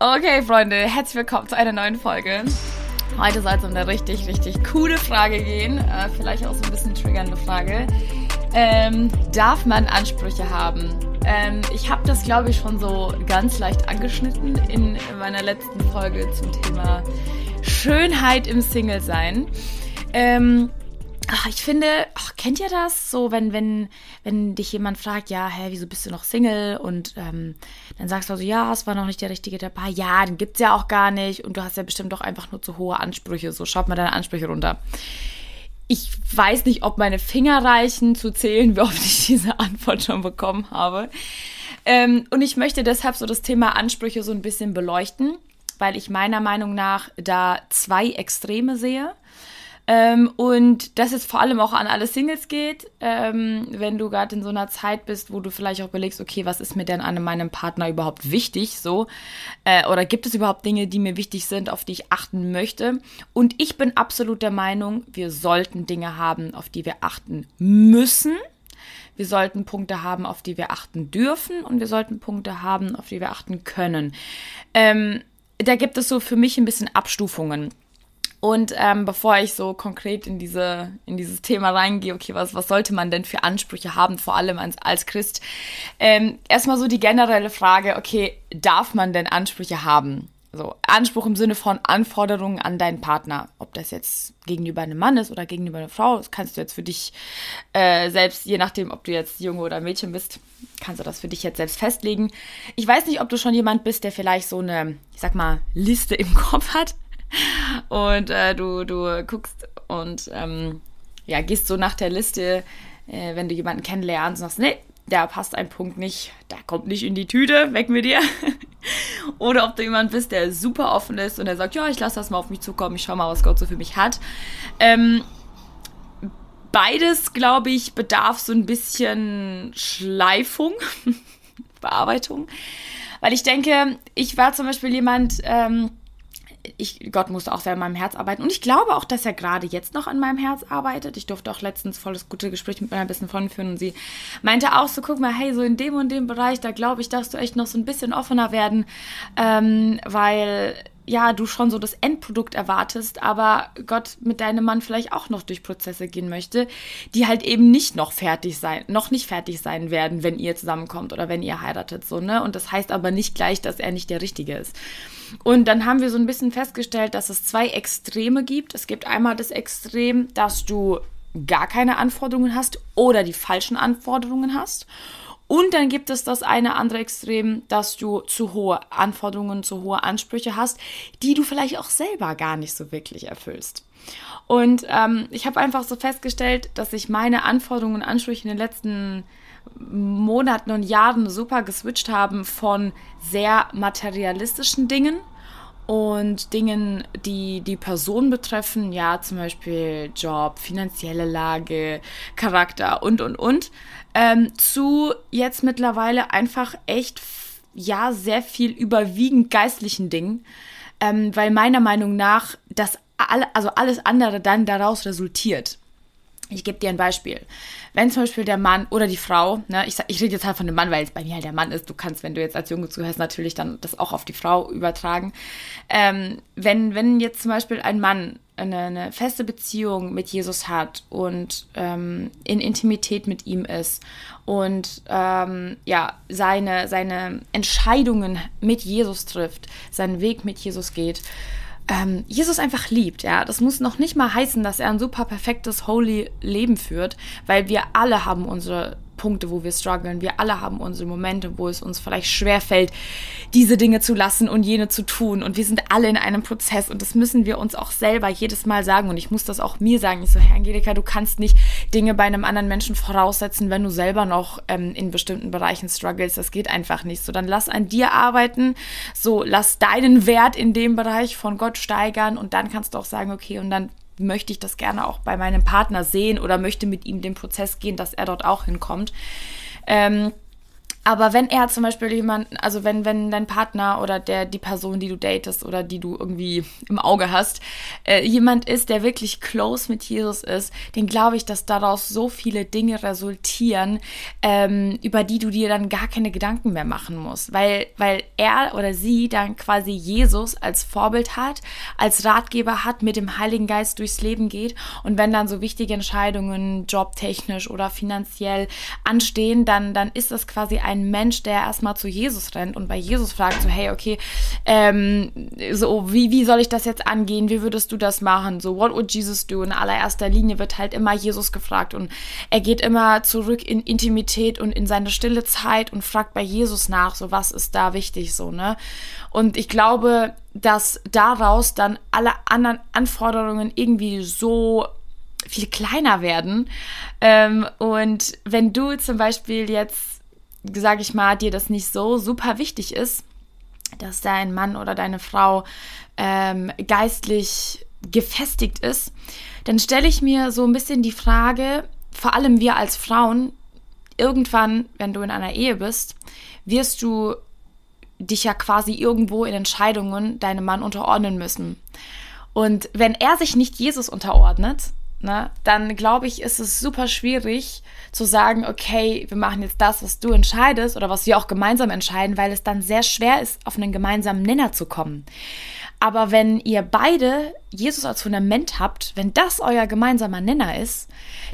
Okay, Freunde, herzlich willkommen zu einer neuen Folge. Heute soll es um eine richtig, richtig coole Frage gehen. Äh, vielleicht auch so ein bisschen triggernde Frage. Ähm, darf man Ansprüche haben? Ähm, ich habe das, glaube ich, schon so ganz leicht angeschnitten in, in meiner letzten Folge zum Thema Schönheit im Single-Sein. Ähm, Ach, ich finde, ach, kennt ihr das? So, wenn, wenn, wenn dich jemand fragt, ja, hä, wieso bist du noch Single? Und ähm, dann sagst du so, ja, es war noch nicht der Richtige dabei. Ja, den gibt's ja auch gar nicht. Und du hast ja bestimmt doch einfach nur zu hohe Ansprüche. So, schaut mal deine Ansprüche runter. Ich weiß nicht, ob meine Finger reichen zu zählen, wie oft ich diese Antwort schon bekommen habe. Ähm, und ich möchte deshalb so das Thema Ansprüche so ein bisschen beleuchten, weil ich meiner Meinung nach da zwei Extreme sehe. Ähm, und das jetzt vor allem auch an alle Singles geht, ähm, wenn du gerade in so einer Zeit bist, wo du vielleicht auch überlegst, okay, was ist mir denn an meinem Partner überhaupt wichtig, so, äh, oder gibt es überhaupt Dinge, die mir wichtig sind, auf die ich achten möchte? Und ich bin absolut der Meinung, wir sollten Dinge haben, auf die wir achten müssen. Wir sollten Punkte haben, auf die wir achten dürfen und wir sollten Punkte haben, auf die wir achten können. Ähm, da gibt es so für mich ein bisschen Abstufungen. Und ähm, bevor ich so konkret in, diese, in dieses Thema reingehe, okay, was, was sollte man denn für Ansprüche haben, vor allem als, als Christ? Ähm, erstmal so die generelle Frage, okay, darf man denn Ansprüche haben? So, Anspruch im Sinne von Anforderungen an deinen Partner. Ob das jetzt gegenüber einem Mann ist oder gegenüber einer Frau, das kannst du jetzt für dich äh, selbst, je nachdem, ob du jetzt Junge oder Mädchen bist, kannst du das für dich jetzt selbst festlegen. Ich weiß nicht, ob du schon jemand bist, der vielleicht so eine, ich sag mal, Liste im Kopf hat und äh, du, du guckst und ähm, ja, gehst so nach der Liste, äh, wenn du jemanden kennenlernst und sagst, nee, da passt ein Punkt nicht, da kommt nicht in die Tüte, weg mit dir. Oder ob du jemand bist, der super offen ist und der sagt, ja, ich lasse das mal auf mich zukommen, ich schau mal, was Gott so für mich hat. Ähm, beides, glaube ich, bedarf so ein bisschen Schleifung, Bearbeitung. Weil ich denke, ich war zum Beispiel jemand, ähm, ich, Gott musste auch sehr an meinem Herz arbeiten. Und ich glaube auch, dass er gerade jetzt noch an meinem Herz arbeitet. Ich durfte auch letztens volles gute Gespräch mit meiner besten Freundin führen und sie meinte auch so, guck mal, hey, so in dem und dem Bereich, da glaube ich, darfst du echt noch so ein bisschen offener werden, ähm, weil ja, du schon so das Endprodukt erwartest, aber Gott mit deinem Mann vielleicht auch noch durch Prozesse gehen möchte, die halt eben nicht noch fertig sein, noch nicht fertig sein werden, wenn ihr zusammenkommt oder wenn ihr heiratet, so, ne? Und das heißt aber nicht gleich, dass er nicht der Richtige ist. Und dann haben wir so ein bisschen festgestellt, dass es zwei Extreme gibt. Es gibt einmal das Extrem, dass du gar keine Anforderungen hast oder die falschen Anforderungen hast. Und dann gibt es das eine andere Extrem, dass du zu hohe Anforderungen, zu hohe Ansprüche hast, die du vielleicht auch selber gar nicht so wirklich erfüllst. Und ähm, ich habe einfach so festgestellt, dass sich meine Anforderungen und Ansprüche in den letzten Monaten und Jahren super geswitcht haben von sehr materialistischen Dingen und Dingen, die die Person betreffen, ja, zum Beispiel Job, finanzielle Lage, Charakter und, und, und, ähm, zu jetzt mittlerweile einfach echt, ja, sehr viel überwiegend geistlichen Dingen, ähm, weil meiner Meinung nach das all, also alles andere dann daraus resultiert. Ich gebe dir ein Beispiel. Wenn zum Beispiel der Mann oder die Frau, ne, ich, ich rede jetzt halt von dem Mann, weil es bei mir halt der Mann ist, du kannst, wenn du jetzt als Junge zuhörst, natürlich dann das auch auf die Frau übertragen. Ähm, wenn, wenn jetzt zum Beispiel ein Mann eine, eine feste Beziehung mit Jesus hat und ähm, in Intimität mit ihm ist und ähm, ja, seine, seine Entscheidungen mit Jesus trifft, seinen Weg mit Jesus geht, ähm, Jesus einfach liebt, ja. Das muss noch nicht mal heißen, dass er ein super perfektes, holy Leben führt, weil wir alle haben unsere Punkte, wo wir strugglen. Wir alle haben unsere Momente, wo es uns vielleicht schwerfällt, diese Dinge zu lassen und jene zu tun. Und wir sind alle in einem Prozess und das müssen wir uns auch selber jedes Mal sagen. Und ich muss das auch mir sagen. Ich so, Herr Angelika, du kannst nicht Dinge bei einem anderen Menschen voraussetzen, wenn du selber noch ähm, in bestimmten Bereichen struggles. Das geht einfach nicht. So, dann lass an dir arbeiten. So, lass deinen Wert in dem Bereich von Gott steigern und dann kannst du auch sagen, okay, und dann möchte ich das gerne auch bei meinem Partner sehen oder möchte mit ihm den Prozess gehen, dass er dort auch hinkommt. Ähm, Aber wenn er zum Beispiel jemanden, also wenn, wenn dein Partner oder der, die Person, die du datest oder die du irgendwie im Auge hast, äh, jemand ist, der wirklich close mit Jesus ist, den glaube ich, dass daraus so viele Dinge resultieren, ähm, über die du dir dann gar keine Gedanken mehr machen musst. Weil, weil er oder sie dann quasi Jesus als Vorbild hat, als Ratgeber hat, mit dem Heiligen Geist durchs Leben geht. Und wenn dann so wichtige Entscheidungen, jobtechnisch oder finanziell anstehen, dann, dann ist das quasi ein ein Mensch, der erstmal zu Jesus rennt und bei Jesus fragt, so, hey, okay, ähm, so, wie, wie soll ich das jetzt angehen? Wie würdest du das machen? So, what would Jesus do? In allererster Linie wird halt immer Jesus gefragt und er geht immer zurück in Intimität und in seine stille Zeit und fragt bei Jesus nach, so, was ist da wichtig, so, ne? Und ich glaube, dass daraus dann alle anderen Anforderungen irgendwie so viel kleiner werden. Ähm, und wenn du zum Beispiel jetzt sage ich mal, dir das nicht so super wichtig ist, dass dein Mann oder deine Frau ähm, geistlich gefestigt ist, dann stelle ich mir so ein bisschen die Frage, vor allem wir als Frauen, irgendwann, wenn du in einer Ehe bist, wirst du dich ja quasi irgendwo in Entscheidungen deinem Mann unterordnen müssen. Und wenn er sich nicht Jesus unterordnet, ne, dann glaube ich, ist es super schwierig zu sagen, okay, wir machen jetzt das, was du entscheidest oder was wir auch gemeinsam entscheiden, weil es dann sehr schwer ist, auf einen gemeinsamen Nenner zu kommen. Aber wenn ihr beide Jesus als Fundament habt, wenn das euer gemeinsamer Nenner ist,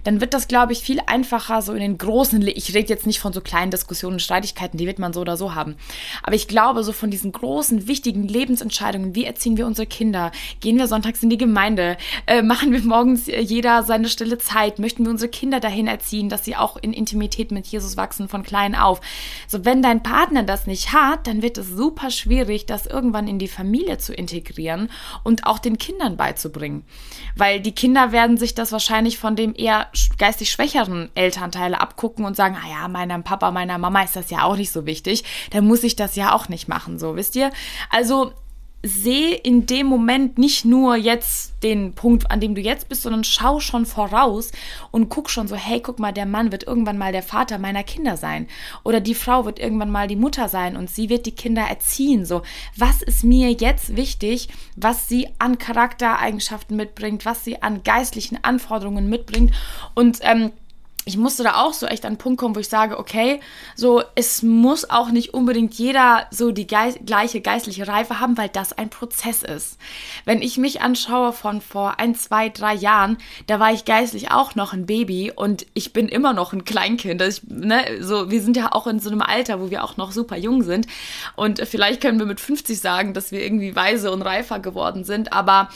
dann wird das, glaube ich, viel einfacher so in den großen, ich rede jetzt nicht von so kleinen Diskussionen und Streitigkeiten, die wird man so oder so haben. Aber ich glaube, so von diesen großen, wichtigen Lebensentscheidungen, wie erziehen wir unsere Kinder, gehen wir sonntags in die Gemeinde, äh, machen wir morgens äh, jeder seine stille Zeit, möchten wir unsere Kinder dahin erziehen, dass sie auch in Intimität mit Jesus wachsen von klein auf. So, wenn dein Partner das nicht hat, dann wird es super schwierig, das irgendwann in die Familie zu integrieren und auch den Kindern Kindern beizubringen. Weil die Kinder werden sich das wahrscheinlich von dem eher geistig schwächeren Elternteile abgucken und sagen, ah ja, meinem Papa, meiner Mama ist das ja auch nicht so wichtig, dann muss ich das ja auch nicht machen, so, wisst ihr? Also sehe in dem Moment nicht nur jetzt den Punkt, an dem du jetzt bist, sondern schau schon voraus und guck schon so, hey, guck mal, der Mann wird irgendwann mal der Vater meiner Kinder sein oder die Frau wird irgendwann mal die Mutter sein und sie wird die Kinder erziehen. So, was ist mir jetzt wichtig, was sie an Charaktereigenschaften mitbringt, was sie an geistlichen Anforderungen mitbringt und ähm, ich musste da auch so echt an einen Punkt kommen, wo ich sage, okay, so es muss auch nicht unbedingt jeder so die geist gleiche geistliche Reife haben, weil das ein Prozess ist. Wenn ich mich anschaue von vor ein, zwei, drei Jahren, da war ich geistlich auch noch ein Baby und ich bin immer noch ein Kleinkind. Also ich, ne, so wir sind ja auch in so einem Alter, wo wir auch noch super jung sind und vielleicht können wir mit 50 sagen, dass wir irgendwie weise und reifer geworden sind, aber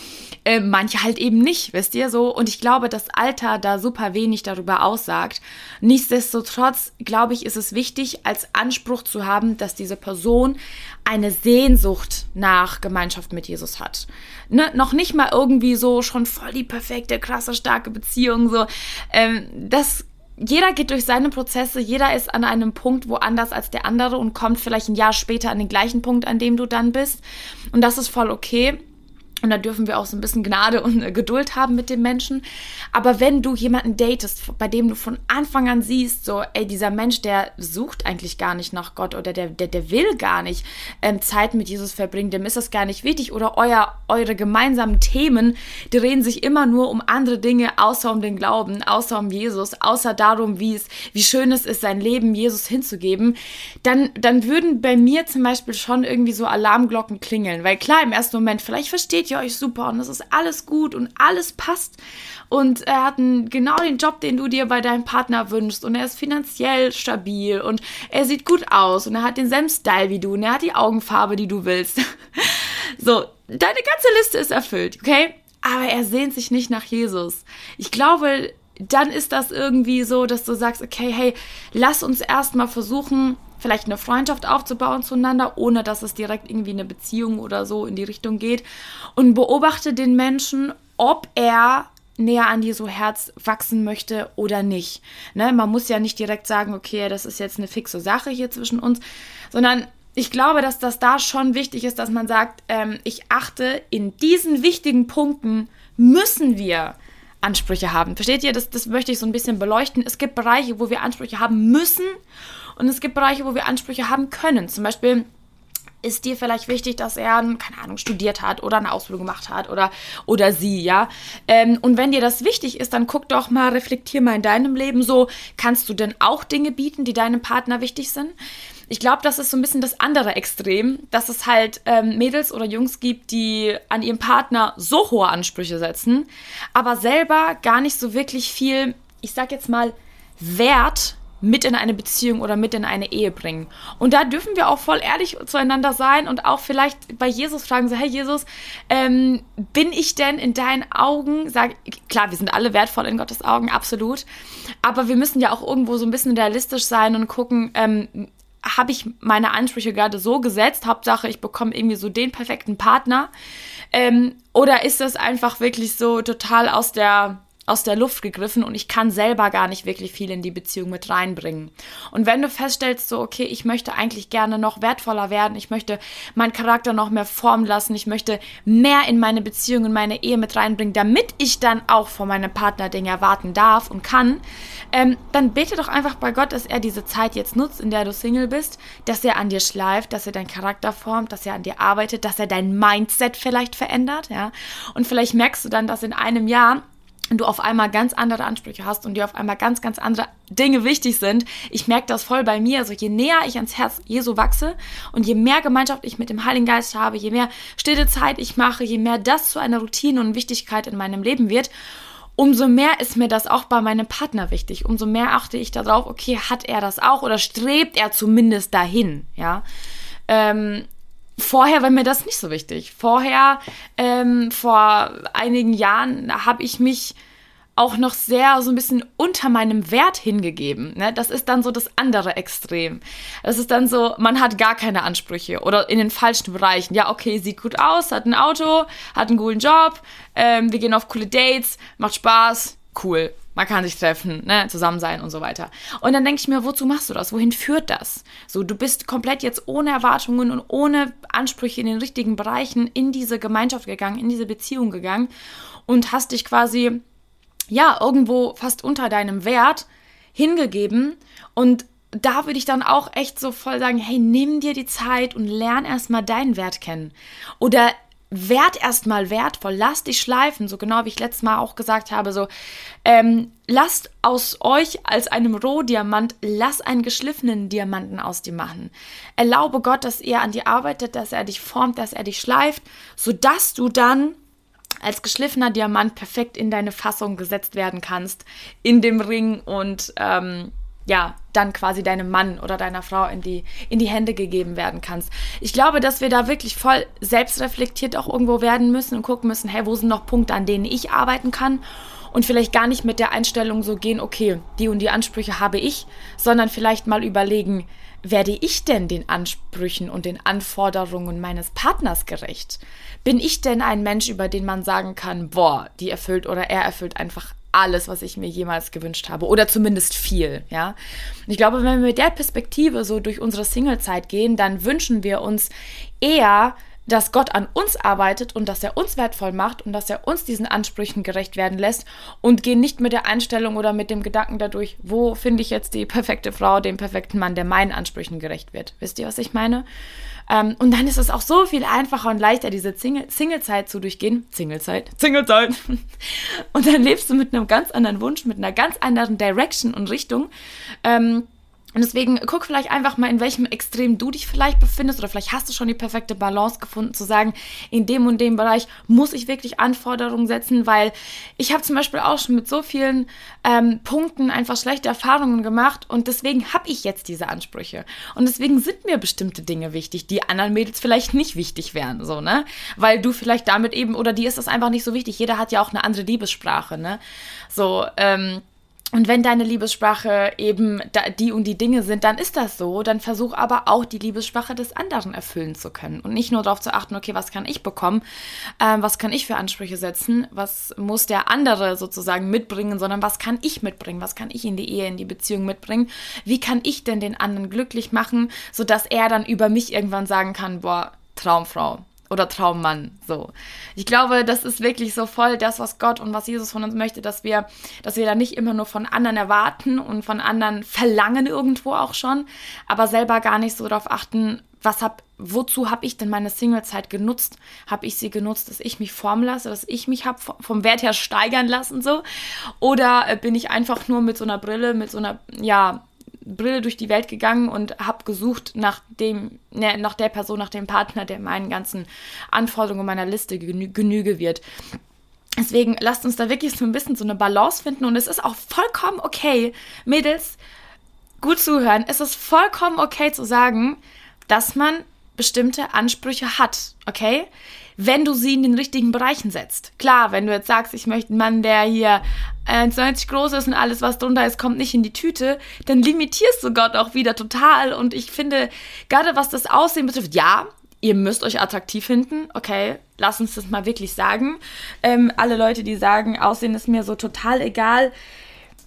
äh, manche halt eben nicht, wisst ihr so. Und ich glaube, das Alter da super wenig darüber aussagt sagt. Nichtsdestotrotz, glaube ich, ist es wichtig, als Anspruch zu haben, dass diese Person eine Sehnsucht nach Gemeinschaft mit Jesus hat. Ne? Noch nicht mal irgendwie so schon voll die perfekte, krasse, starke Beziehung. So, ähm, das jeder geht durch seine Prozesse, jeder ist an einem Punkt woanders als der andere und kommt vielleicht ein Jahr später an den gleichen Punkt, an dem du dann bist. Und das ist voll okay. Und da dürfen wir auch so ein bisschen Gnade und äh, Geduld haben mit dem Menschen. Aber wenn du jemanden datest, bei dem du von Anfang an siehst, so, ey, dieser Mensch, der sucht eigentlich gar nicht nach Gott oder der, der, der will gar nicht ähm, Zeit mit Jesus verbringen, dem ist das gar nicht wichtig oder euer, eure gemeinsamen Themen drehen sich immer nur um andere Dinge, außer um den Glauben, außer um Jesus, außer darum, wie es, wie schön es ist, sein Leben Jesus hinzugeben, dann, dann würden bei mir zum Beispiel schon irgendwie so Alarmglocken klingeln. Weil klar, im ersten Moment, vielleicht versteht ihr euch super und es ist alles gut und alles passt. Und er hat einen, genau den Job, den du dir bei deinem Partner wünschst und er ist finanziell stabil und er sieht gut aus und er hat denselben Style wie du und er hat die Augenfarbe, die du willst. so, deine ganze Liste ist erfüllt, okay? Aber er sehnt sich nicht nach Jesus. Ich glaube, dann ist das irgendwie so, dass du sagst, okay, hey, lass uns erstmal versuchen, vielleicht eine Freundschaft aufzubauen zueinander, ohne dass es direkt irgendwie eine Beziehung oder so in die Richtung geht. Und beobachte den Menschen, ob er näher an Jesu Herz wachsen möchte oder nicht. Ne? Man muss ja nicht direkt sagen, okay, das ist jetzt eine fixe Sache hier zwischen uns, sondern ich glaube, dass das da schon wichtig ist, dass man sagt, ähm, ich achte in diesen wichtigen Punkten müssen wir Ansprüche haben. Versteht ihr? Das, das möchte ich so ein bisschen beleuchten. Es gibt Bereiche, wo wir Ansprüche haben müssen Und es gibt Bereiche, wo wir Ansprüche haben können. Zum Beispiel ist dir vielleicht wichtig, dass er, keine Ahnung, studiert hat oder eine Ausbildung gemacht hat oder, oder sie, ja. Ähm, und wenn dir das wichtig ist, dann guck doch mal, reflektier mal in deinem Leben so, kannst du denn auch Dinge bieten, die deinem Partner wichtig sind? Ich glaube, das ist so ein bisschen das andere Extrem, dass es halt ähm, Mädels oder Jungs gibt, die an ihrem Partner so hohe Ansprüche setzen, aber selber gar nicht so wirklich viel, ich sag jetzt mal, Wert mit in eine Beziehung oder mit in eine Ehe bringen. Und da dürfen wir auch voll ehrlich zueinander sein und auch vielleicht bei Jesus fragen, so, hey Jesus, ähm, bin ich denn in deinen Augen, sag, klar, wir sind alle wertvoll in Gottes Augen, absolut, aber wir müssen ja auch irgendwo so ein bisschen realistisch sein und gucken, ähm, habe ich meine Ansprüche gerade so gesetzt, Hauptsache ich bekomme irgendwie so den perfekten Partner, ähm, oder ist das einfach wirklich so total aus der aus der Luft gegriffen und ich kann selber gar nicht wirklich viel in die Beziehung mit reinbringen. Und wenn du feststellst, so, okay, ich möchte eigentlich gerne noch wertvoller werden, ich möchte meinen Charakter noch mehr formen lassen, ich möchte mehr in meine Beziehung, in meine Ehe mit reinbringen, damit ich dann auch von meinem Partner Dinge erwarten darf und kann, ähm, dann bete doch einfach bei Gott, dass er diese Zeit jetzt nutzt, in der du Single bist, dass er an dir schleift, dass er deinen Charakter formt, dass er an dir arbeitet, dass er dein Mindset vielleicht verändert, ja. Und vielleicht merkst du dann, dass in einem Jahr du auf einmal ganz andere Ansprüche hast und dir auf einmal ganz, ganz andere Dinge wichtig sind. Ich merke das voll bei mir. Also je näher ich ans Herz Jesu wachse und je mehr Gemeinschaft ich mit dem Heiligen Geist habe, je mehr stille Zeit ich mache, je mehr das zu einer Routine und Wichtigkeit in meinem Leben wird, umso mehr ist mir das auch bei meinem Partner wichtig. Umso mehr achte ich darauf, okay, hat er das auch oder strebt er zumindest dahin, ja. Ähm, Vorher war mir das nicht so wichtig. Vorher, ähm, vor einigen Jahren, habe ich mich auch noch sehr so ein bisschen unter meinem Wert hingegeben. Ne? Das ist dann so das andere Extrem. Das ist dann so, man hat gar keine Ansprüche oder in den falschen Bereichen. Ja, okay, sieht gut aus, hat ein Auto, hat einen coolen Job, ähm, wir gehen auf coole Dates, macht Spaß, cool man kann sich treffen, ne, zusammen sein und so weiter. Und dann denke ich mir, wozu machst du das? Wohin führt das? So, du bist komplett jetzt ohne Erwartungen und ohne Ansprüche in den richtigen Bereichen in diese Gemeinschaft gegangen, in diese Beziehung gegangen und hast dich quasi, ja, irgendwo fast unter deinem Wert hingegeben und da würde ich dann auch echt so voll sagen, hey, nimm dir die Zeit und lern erstmal deinen Wert kennen. Oder werd erstmal wertvoll, lass dich schleifen, so genau wie ich letztes Mal auch gesagt habe, so ähm, lasst aus euch als einem Rohdiamant, lass einen geschliffenen Diamanten aus dir machen. Erlaube Gott, dass er an dir arbeitet, dass er dich formt, dass er dich schleift, sodass du dann als geschliffener Diamant perfekt in deine Fassung gesetzt werden kannst, in dem Ring und ähm, ja, dann quasi deinem Mann oder deiner Frau in die, in die Hände gegeben werden kannst. Ich glaube, dass wir da wirklich voll selbstreflektiert auch irgendwo werden müssen und gucken müssen, hey, wo sind noch Punkte, an denen ich arbeiten kann? Und vielleicht gar nicht mit der Einstellung so gehen, okay, die und die Ansprüche habe ich, sondern vielleicht mal überlegen, werde ich denn den Ansprüchen und den Anforderungen meines Partners gerecht? Bin ich denn ein Mensch, über den man sagen kann, boah, die erfüllt oder er erfüllt einfach alles, was ich mir jemals gewünscht habe. Oder zumindest viel, ja. Und ich glaube, wenn wir mit der Perspektive so durch unsere Singlezeit gehen, dann wünschen wir uns eher, dass Gott an uns arbeitet und dass er uns wertvoll macht und dass er uns diesen Ansprüchen gerecht werden lässt und gehen nicht mit der Einstellung oder mit dem Gedanken dadurch, wo finde ich jetzt die perfekte Frau, den perfekten Mann, der meinen Ansprüchen gerecht wird. Wisst ihr, was ich meine? Ähm, und dann ist es auch so viel einfacher und leichter, diese Singlezeit zu durchgehen. Singlezeit, Singlezeit. Und dann lebst du mit einem ganz anderen Wunsch, mit einer ganz anderen Direction und Richtung. Ähm, und deswegen guck vielleicht einfach mal, in welchem Extrem du dich vielleicht befindest oder vielleicht hast du schon die perfekte Balance gefunden, zu sagen, in dem und dem Bereich muss ich wirklich Anforderungen setzen, weil ich habe zum Beispiel auch schon mit so vielen ähm, Punkten einfach schlechte Erfahrungen gemacht und deswegen habe ich jetzt diese Ansprüche. Und deswegen sind mir bestimmte Dinge wichtig, die anderen Mädels vielleicht nicht wichtig wären, so, ne? Weil du vielleicht damit eben, oder dir ist das einfach nicht so wichtig. Jeder hat ja auch eine andere Liebessprache, ne? So, ähm, und wenn deine Liebessprache eben die und die Dinge sind, dann ist das so. Dann versuch aber auch die Liebessprache des anderen erfüllen zu können. Und nicht nur darauf zu achten, okay, was kann ich bekommen? Ähm, was kann ich für Ansprüche setzen? Was muss der andere sozusagen mitbringen? Sondern was kann ich mitbringen? Was kann ich in die Ehe, in die Beziehung mitbringen? Wie kann ich denn den anderen glücklich machen, sodass er dann über mich irgendwann sagen kann, boah, Traumfrau oder Traummann. So. Ich glaube, das ist wirklich so voll das, was Gott und was Jesus von uns möchte, dass wir, dass wir da nicht immer nur von anderen erwarten und von anderen verlangen irgendwo auch schon, aber selber gar nicht so darauf achten, was hab, wozu habe ich denn meine Singlezeit genutzt? Habe ich sie genutzt, dass ich mich formen lasse, dass ich mich habe vom Wert her steigern lassen so? Oder äh, bin ich einfach nur mit so einer Brille, mit so einer, ja, Brille durch die Welt gegangen und habe gesucht nach dem, ne, nach der Person, nach dem Partner, der meinen ganzen Anforderungen meiner Liste genü genüge wird. Deswegen lasst uns da wirklich so ein bisschen so eine Balance finden und es ist auch vollkommen okay, Mädels, gut zuhören. Es ist vollkommen okay zu sagen, dass man bestimmte Ansprüche hat, okay? wenn du sie in den richtigen Bereichen setzt. Klar, wenn du jetzt sagst, ich möchte einen Mann, der hier 1,90 groß ist und alles, was drunter ist, kommt nicht in die Tüte, dann limitierst du Gott auch wieder total. Und ich finde, gerade was das Aussehen betrifft, ja, ihr müsst euch attraktiv finden, okay, lass uns das mal wirklich sagen. Ähm, alle Leute, die sagen, Aussehen ist mir so total egal,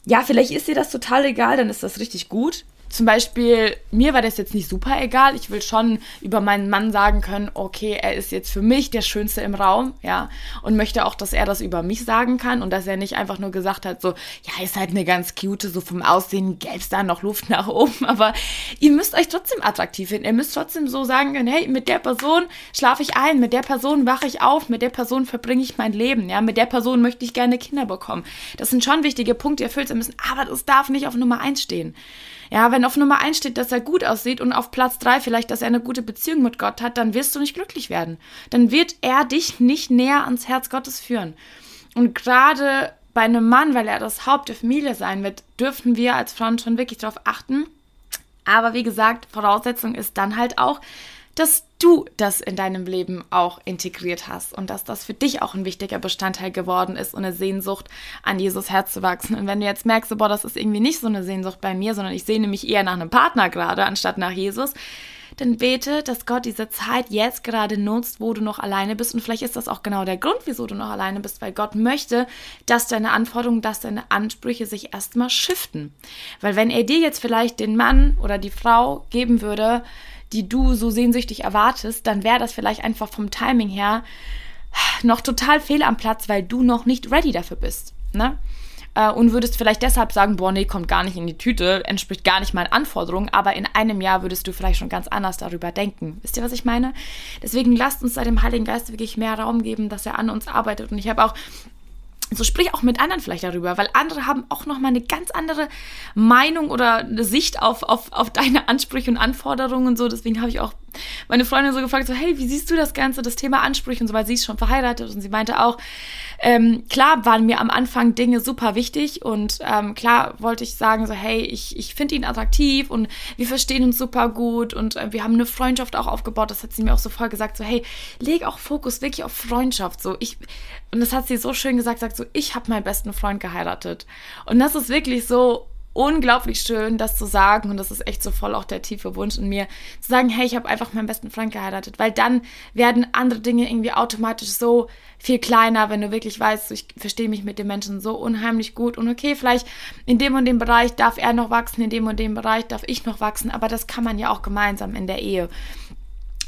ja, vielleicht ist dir das total egal, dann ist das richtig gut zum Beispiel, mir war das jetzt nicht super egal. Ich will schon über meinen Mann sagen können, okay, er ist jetzt für mich der Schönste im Raum, ja. Und möchte auch, dass er das über mich sagen kann und dass er nicht einfach nur gesagt hat, so, ja, ist halt eine ganz cute, so vom Aussehen gäbe da noch Luft nach oben. Aber ihr müsst euch trotzdem attraktiv finden. Ihr müsst trotzdem so sagen können, hey, mit der Person schlafe ich ein, mit der Person wache ich auf, mit der Person verbringe ich mein Leben, ja. Mit der Person möchte ich gerne Kinder bekommen. Das sind schon wichtige Punkte, die erfüllt sein müssen, aber das darf nicht auf Nummer eins stehen. Ja, wenn auf Nummer eins steht, dass er gut aussieht und auf Platz drei vielleicht, dass er eine gute Beziehung mit Gott hat, dann wirst du nicht glücklich werden. Dann wird er dich nicht näher ans Herz Gottes führen. Und gerade bei einem Mann, weil er das Haupt der Familie sein wird, dürfen wir als Frauen schon wirklich darauf achten. Aber wie gesagt, Voraussetzung ist dann halt auch, dass du das in deinem Leben auch integriert hast und dass das für dich auch ein wichtiger Bestandteil geworden ist und eine Sehnsucht an Jesus Herz zu wachsen. Und wenn du jetzt merkst, boah, das ist irgendwie nicht so eine Sehnsucht bei mir, sondern ich sehne mich eher nach einem Partner gerade, anstatt nach Jesus, dann bete, dass Gott diese Zeit jetzt gerade nutzt, wo du noch alleine bist. Und vielleicht ist das auch genau der Grund, wieso du noch alleine bist, weil Gott möchte, dass deine Anforderungen, dass deine Ansprüche sich erstmal shiften. Weil wenn er dir jetzt vielleicht den Mann oder die Frau geben würde, die du so sehnsüchtig erwartest, dann wäre das vielleicht einfach vom Timing her noch total fehl am Platz, weil du noch nicht ready dafür bist. Ne? Äh, und würdest vielleicht deshalb sagen, boah, nee, kommt gar nicht in die Tüte, entspricht gar nicht meinen Anforderungen, aber in einem Jahr würdest du vielleicht schon ganz anders darüber denken. Wisst ihr, was ich meine? Deswegen lasst uns da dem Heiligen Geist wirklich mehr Raum geben, dass er an uns arbeitet. Und ich habe auch so sprich auch mit anderen vielleicht darüber, weil andere haben auch nochmal eine ganz andere Meinung oder eine Sicht auf, auf, auf deine Ansprüche und Anforderungen und so. Deswegen habe ich auch meine Freundin so gefragt, so, hey, wie siehst du das Ganze, das Thema Ansprüche und so, weil sie ist schon verheiratet und sie meinte auch, ähm, klar waren mir am Anfang Dinge super wichtig und ähm, klar wollte ich sagen, so, hey, ich, ich finde ihn attraktiv und wir verstehen uns super gut und äh, wir haben eine Freundschaft auch aufgebaut. Das hat sie mir auch so voll gesagt, so, hey, leg auch Fokus wirklich auf Freundschaft. So, ich, und das hat sie so schön gesagt, sagt so, ich habe meinen besten Freund geheiratet. Und das ist wirklich so unglaublich schön, das zu sagen. Und das ist echt so voll auch der tiefe Wunsch in mir, zu sagen, hey, ich habe einfach meinen besten Freund geheiratet, weil dann werden andere Dinge irgendwie automatisch so viel kleiner, wenn du wirklich weißt, ich verstehe mich mit dem Menschen so unheimlich gut. Und okay, vielleicht in dem und dem Bereich darf er noch wachsen, in dem und dem Bereich darf ich noch wachsen, aber das kann man ja auch gemeinsam in der Ehe.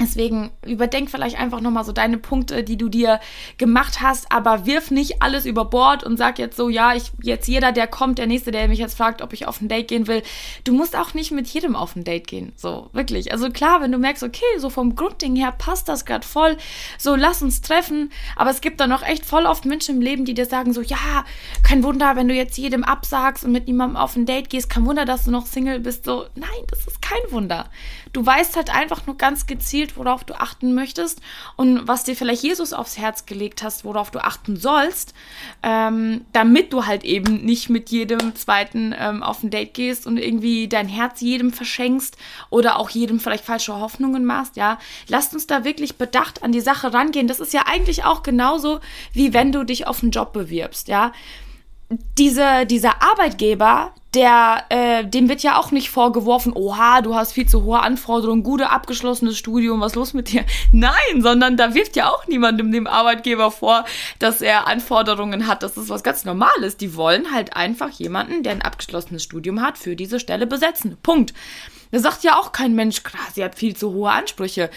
Deswegen überdenk vielleicht einfach nochmal so deine Punkte, die du dir gemacht hast, aber wirf nicht alles über Bord und sag jetzt so, ja, ich, jetzt jeder, der kommt, der nächste, der mich jetzt fragt, ob ich auf ein Date gehen will. Du musst auch nicht mit jedem auf ein Date gehen. So, wirklich. Also klar, wenn du merkst, okay, so vom Grundding her passt das gerade voll, so lass uns treffen. Aber es gibt da noch echt voll oft Menschen im Leben, die dir sagen so, ja, kein Wunder, wenn du jetzt jedem absagst und mit niemandem auf ein Date gehst, kein Wunder, dass du noch Single bist. So, nein, das ist kein Wunder. Du weißt halt einfach nur ganz gezielt, worauf du achten möchtest und was dir vielleicht Jesus aufs Herz gelegt hast, worauf du achten sollst, ähm, damit du halt eben nicht mit jedem zweiten ähm, auf ein Date gehst und irgendwie dein Herz jedem verschenkst oder auch jedem vielleicht falsche Hoffnungen machst, ja. Lasst uns da wirklich bedacht an die Sache rangehen. Das ist ja eigentlich auch genauso, wie wenn du dich auf einen Job bewirbst, ja. Diese, dieser Arbeitgeber, der, äh, dem wird ja auch nicht vorgeworfen, oha, du hast viel zu hohe Anforderungen, gute abgeschlossenes Studium, was los mit dir? Nein, sondern da wirft ja auch niemandem dem Arbeitgeber vor, dass er Anforderungen hat. Das ist was ganz Normales. Die wollen halt einfach jemanden, der ein abgeschlossenes Studium hat, für diese Stelle besetzen. Punkt. Da sagt ja auch kein Mensch, krass, sie hat viel zu hohe Ansprüche.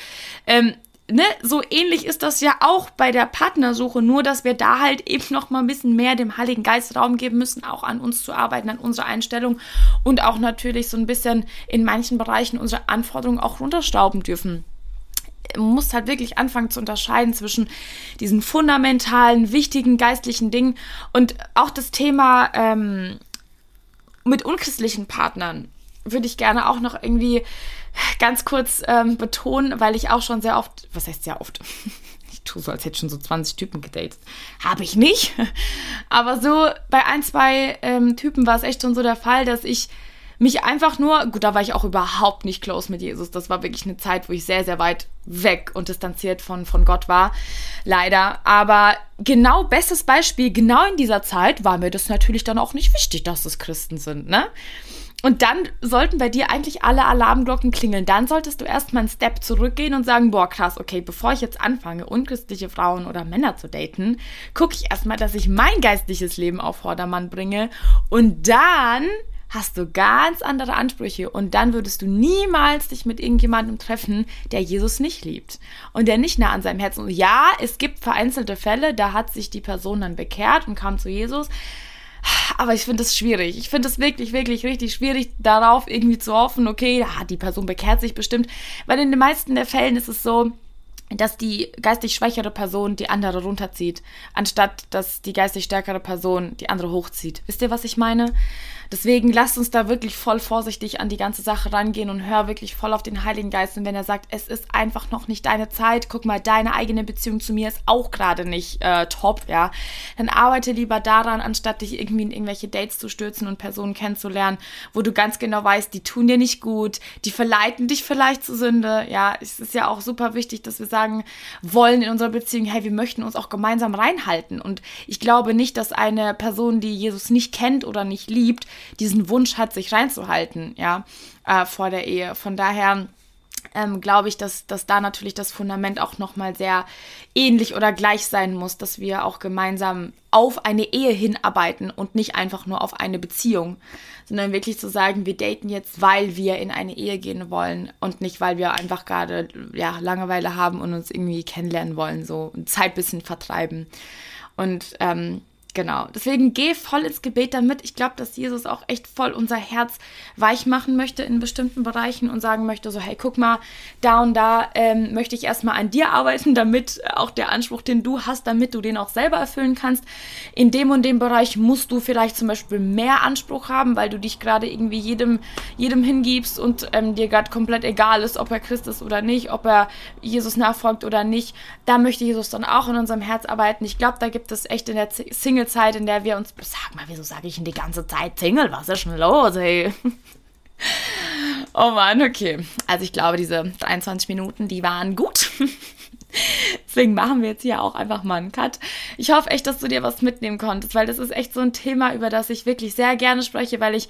Ähm, ne, so ähnlich ist das ja auch bei der Partnersuche, nur dass wir da halt eben noch mal ein bisschen mehr dem Heiligen Geist Raum geben müssen, auch an uns zu arbeiten, an unserer Einstellung und auch natürlich so ein bisschen in manchen Bereichen unsere Anforderungen auch runterstauben dürfen. Man muss halt wirklich anfangen zu unterscheiden zwischen diesen fundamentalen, wichtigen geistlichen Dingen und auch das Thema ähm, mit unchristlichen Partnern würde ich gerne auch noch irgendwie ganz kurz ähm, betonen, weil ich auch schon sehr oft, was heißt sehr oft? Ich tue so, als hätte ich schon so 20 Typen gedatet. Habe ich nicht. Aber so bei ein, zwei ähm, Typen war es echt schon so der Fall, dass ich mich einfach nur, gut, da war ich auch überhaupt nicht close mit Jesus. Das war wirklich eine Zeit, wo ich sehr, sehr weit weg und distanziert von, von Gott war. Leider. Aber genau, bestes Beispiel, genau in dieser Zeit war mir das natürlich dann auch nicht wichtig, dass es Christen sind, ne? Und dann sollten bei dir eigentlich alle Alarmglocken klingeln. Dann solltest du erstmal einen Step zurückgehen und sagen, boah, krass, okay, bevor ich jetzt anfange, unchristliche Frauen oder Männer zu daten, gucke ich erstmal, dass ich mein geistliches Leben auf Vordermann bringe. Und dann hast du ganz andere Ansprüche und dann würdest du niemals dich mit irgendjemandem treffen, der Jesus nicht liebt und der nicht nah an seinem Herzen. Und ja, es gibt vereinzelte Fälle, da hat sich die Person dann bekehrt und kam zu Jesus. Aber ich finde es schwierig. Ich finde es wirklich, wirklich richtig schwierig, darauf irgendwie zu hoffen, okay, ja, die Person bekehrt sich bestimmt. Weil in den meisten der Fällen ist es so, dass die geistig schwächere Person die andere runterzieht, anstatt dass die geistig stärkere Person die andere hochzieht. Wisst ihr, was ich meine? Deswegen lasst uns da wirklich voll vorsichtig an die ganze Sache rangehen und hör wirklich voll auf den Heiligen Geist. Und wenn er sagt, es ist einfach noch nicht deine Zeit, guck mal, deine eigene Beziehung zu mir ist auch gerade nicht äh, top, ja, dann arbeite lieber daran, anstatt dich irgendwie in irgendwelche Dates zu stürzen und Personen kennenzulernen, wo du ganz genau weißt, die tun dir nicht gut, die verleiten dich vielleicht zur Sünde. Ja, es ist ja auch super wichtig, dass wir sagen wollen in unserer Beziehung, hey, wir möchten uns auch gemeinsam reinhalten. Und ich glaube nicht, dass eine Person, die Jesus nicht kennt oder nicht liebt, diesen Wunsch hat, sich reinzuhalten, ja, äh, vor der Ehe. Von daher ähm, glaube ich, dass, dass da natürlich das Fundament auch nochmal sehr ähnlich oder gleich sein muss, dass wir auch gemeinsam auf eine Ehe hinarbeiten und nicht einfach nur auf eine Beziehung, sondern wirklich zu sagen, wir daten jetzt, weil wir in eine Ehe gehen wollen und nicht, weil wir einfach gerade ja, Langeweile haben und uns irgendwie kennenlernen wollen, so und Zeit bisschen vertreiben. Und ähm, Genau. Deswegen geh voll ins Gebet damit. Ich glaube, dass Jesus auch echt voll unser Herz weich machen möchte in bestimmten Bereichen und sagen möchte, so, hey, guck mal, da und da ähm, möchte ich erstmal an dir arbeiten, damit auch der Anspruch, den du hast, damit du den auch selber erfüllen kannst. In dem und dem Bereich musst du vielleicht zum Beispiel mehr Anspruch haben, weil du dich gerade irgendwie jedem, jedem hingibst und ähm, dir gerade komplett egal ist, ob er Christ ist oder nicht, ob er Jesus nachfolgt oder nicht. Da möchte Jesus dann auch in unserem Herz arbeiten. Ich glaube, da gibt es echt in der Single Zeit, in der wir uns. Sag mal, wieso sage ich denn die ganze Zeit Single? Was ist denn los, ey? Oh Mann, okay. Also ich glaube, diese 23 Minuten, die waren gut. Deswegen machen wir jetzt hier auch einfach mal einen Cut. Ich hoffe echt, dass du dir was mitnehmen konntest, weil das ist echt so ein Thema, über das ich wirklich sehr gerne spreche, weil ich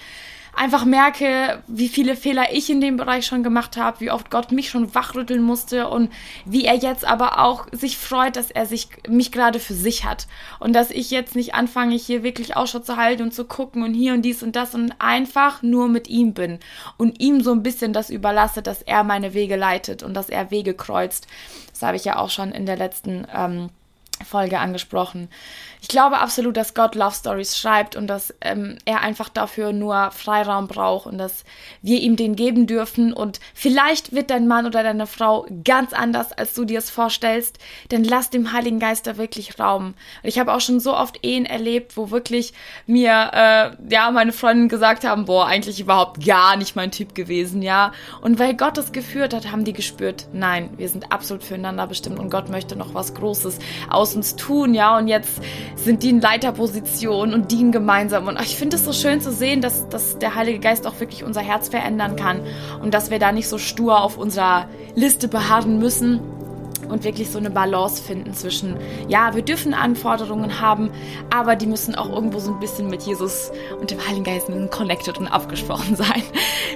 einfach merke, wie viele Fehler ich in dem Bereich schon gemacht habe, wie oft Gott mich schon wachrütteln musste und wie er jetzt aber auch sich freut, dass er sich mich gerade für sich hat und dass ich jetzt nicht anfange, hier wirklich Ausschau zu halten und zu gucken und hier und dies und das und einfach nur mit ihm bin und ihm so ein bisschen das überlasse, dass er meine Wege leitet und dass er Wege kreuzt. Das habe ich ja auch schon in der letzten ähm, Folge angesprochen. Ich glaube absolut, dass Gott Love Stories schreibt und dass ähm, er einfach dafür nur Freiraum braucht und dass wir ihm den geben dürfen. Und vielleicht wird dein Mann oder deine Frau ganz anders, als du dir es vorstellst. Denn lass dem Heiligen Geist da wirklich Raum. ich habe auch schon so oft Ehen erlebt, wo wirklich mir, äh, ja, meine Freundinnen gesagt haben, boah, eigentlich überhaupt gar nicht mein Typ gewesen, ja. Und weil Gott es geführt hat, haben die gespürt, nein, wir sind absolut füreinander bestimmt und Gott möchte noch was Großes aus uns tun, ja. Und jetzt sind die in Leiterposition und dienen gemeinsam. Und ich finde es so schön zu sehen, dass, dass der Heilige Geist auch wirklich unser Herz verändern kann und dass wir da nicht so stur auf unserer Liste beharren müssen, und wirklich so eine Balance finden zwischen, ja, wir dürfen Anforderungen haben, aber die müssen auch irgendwo so ein bisschen mit Jesus und dem Heiligen Geist connected und abgesprochen sein.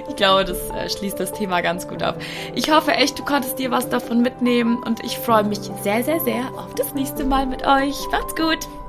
Ich glaube, das äh, schließt das Thema ganz gut ab. Ich hoffe echt, du konntest dir was davon mitnehmen und ich freue mich sehr, sehr, sehr auf das nächste Mal mit euch. Macht's gut!